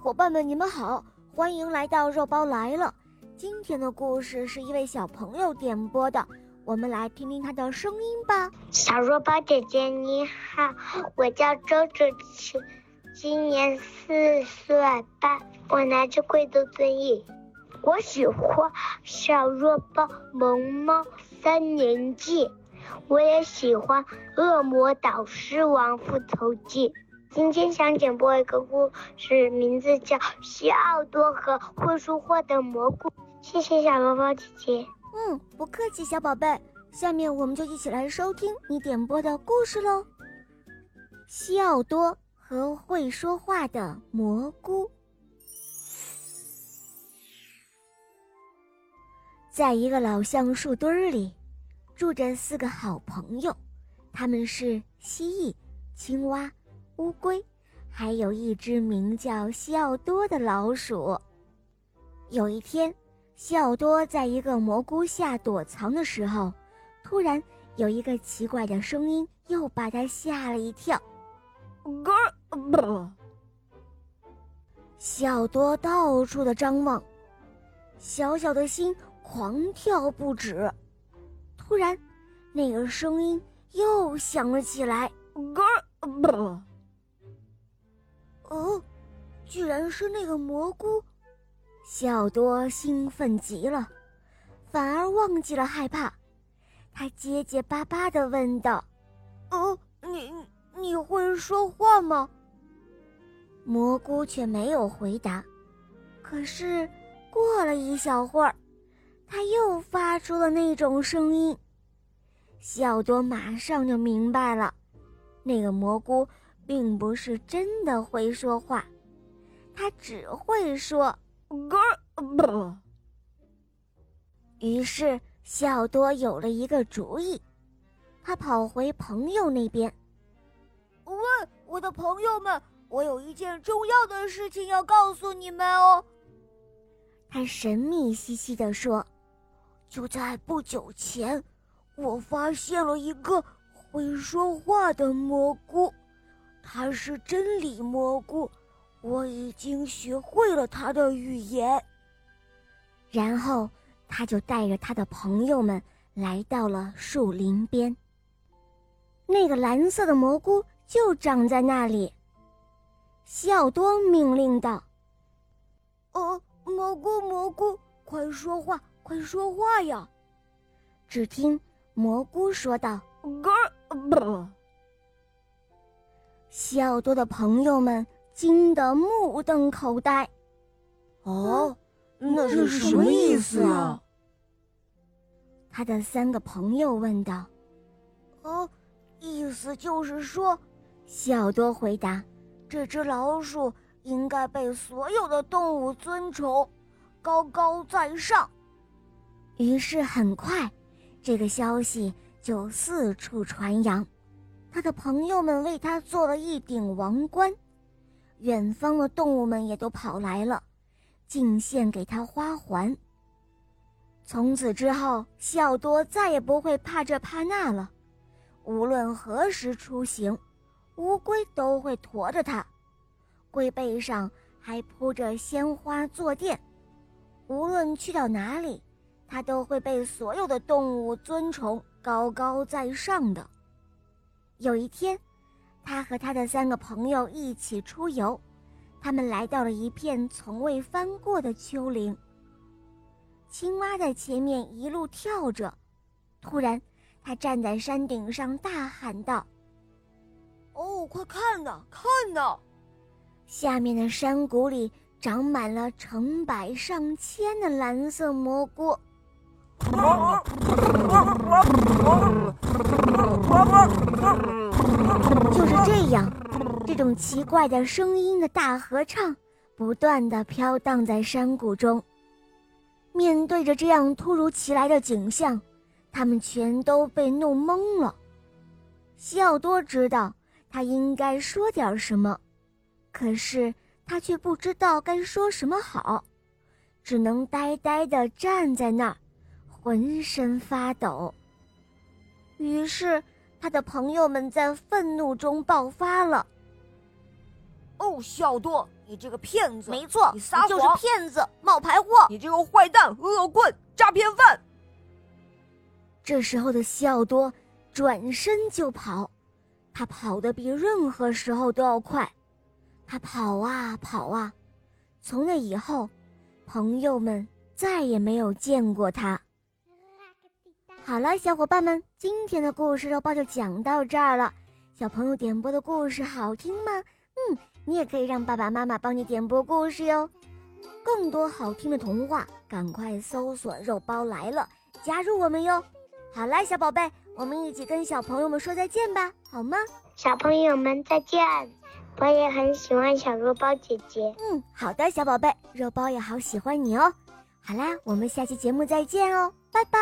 伙伴们，你们好，欢迎来到肉包来了。今天的故事是一位小朋友点播的，我们来听听他的声音吧。小肉包姐姐你好，我叫周芷琪，今年四岁半，我来自贵州遵义。我喜欢小肉包萌猫三年级，我也喜欢恶魔导师王复仇记。今天想点播一个故事，名字叫《西奥多和会说话的蘑菇》。谢谢小肉包姐姐。嗯，不客气，小宝贝。下面我们就一起来收听你点播的故事喽。西奥多和会说话的蘑菇。在一个老橡树堆儿里，住着四个好朋友，他们是蜥蜴、青蛙。乌龟，还有一只名叫西奥多的老鼠。有一天，西奥多在一个蘑菇下躲藏的时候，突然有一个奇怪的声音，又把他吓了一跳。咯不！西奥多到处的张望，小小的心狂跳不止。突然，那个声音又响了起来。咯不！哦，居然是那个蘑菇！小多兴奋极了，反而忘记了害怕。他结结巴巴地问道：“哦，你你会说话吗？”蘑菇却没有回答。可是过了一小会儿，他又发出了那种声音。小多马上就明白了，那个蘑菇。并不是真的会说话，他只会说“咯不”。于是小多有了一个主意，他跑回朋友那边，喂，我的朋友们，我有一件重要的事情要告诉你们哦。他神秘兮兮地说：“就在不久前，我发现了一个会说话的蘑菇。”他是真理蘑菇，我已经学会了他的语言。然后，他就带着他的朋友们来到了树林边。那个蓝色的蘑菇就长在那里。西奥多命令道：“哦，蘑菇，蘑菇，快说话，快说话呀！”只听蘑菇说道：“咯不。”西奥多的朋友们惊得目瞪口呆。哦，那是什么意思啊？他的三个朋友问道。哦，意思就是说，西奥多回答，这只老鼠应该被所有的动物尊崇，高高在上。于是很快，这个消息就四处传扬。他的朋友们为他做了一顶王冠，远方的动物们也都跑来了，敬献给他花环。从此之后，西奥多再也不会怕这怕那了。无论何时出行，乌龟都会驮着他，龟背上还铺着鲜花坐垫。无论去到哪里，他都会被所有的动物尊崇，高高在上的。有一天，他和他的三个朋友一起出游，他们来到了一片从未翻过的丘陵。青蛙在前面一路跳着，突然，他站在山顶上大喊道：“哦，快看呐，看呐！下面的山谷里长满了成百上千的蓝色蘑菇。”就是这样，这种奇怪的声音的大合唱，不断的飘荡在山谷中。面对着这样突如其来的景象，他们全都被弄懵了。西奥多知道他应该说点什么，可是他却不知道该说什么好，只能呆呆地站在那儿。浑身发抖。于是，他的朋友们在愤怒中爆发了。哦，小多，你这个骗子！没错，你撒谎，就是骗子，冒牌货！你这个坏蛋，恶棍，诈骗犯！这时候的西奥多转身就跑，他跑得比任何时候都要快。他跑啊跑啊，从那以后，朋友们再也没有见过他。好了，小伙伴们，今天的故事肉包就讲到这儿了。小朋友点播的故事好听吗？嗯，你也可以让爸爸妈妈帮你点播故事哟。更多好听的童话，赶快搜索“肉包来了”，加入我们哟。好啦，小宝贝，我们一起跟小朋友们说再见吧，好吗？小朋友们再见，我也很喜欢小肉包姐姐。嗯，好的，小宝贝，肉包也好喜欢你哦。好啦，我们下期节目再见哦，拜拜。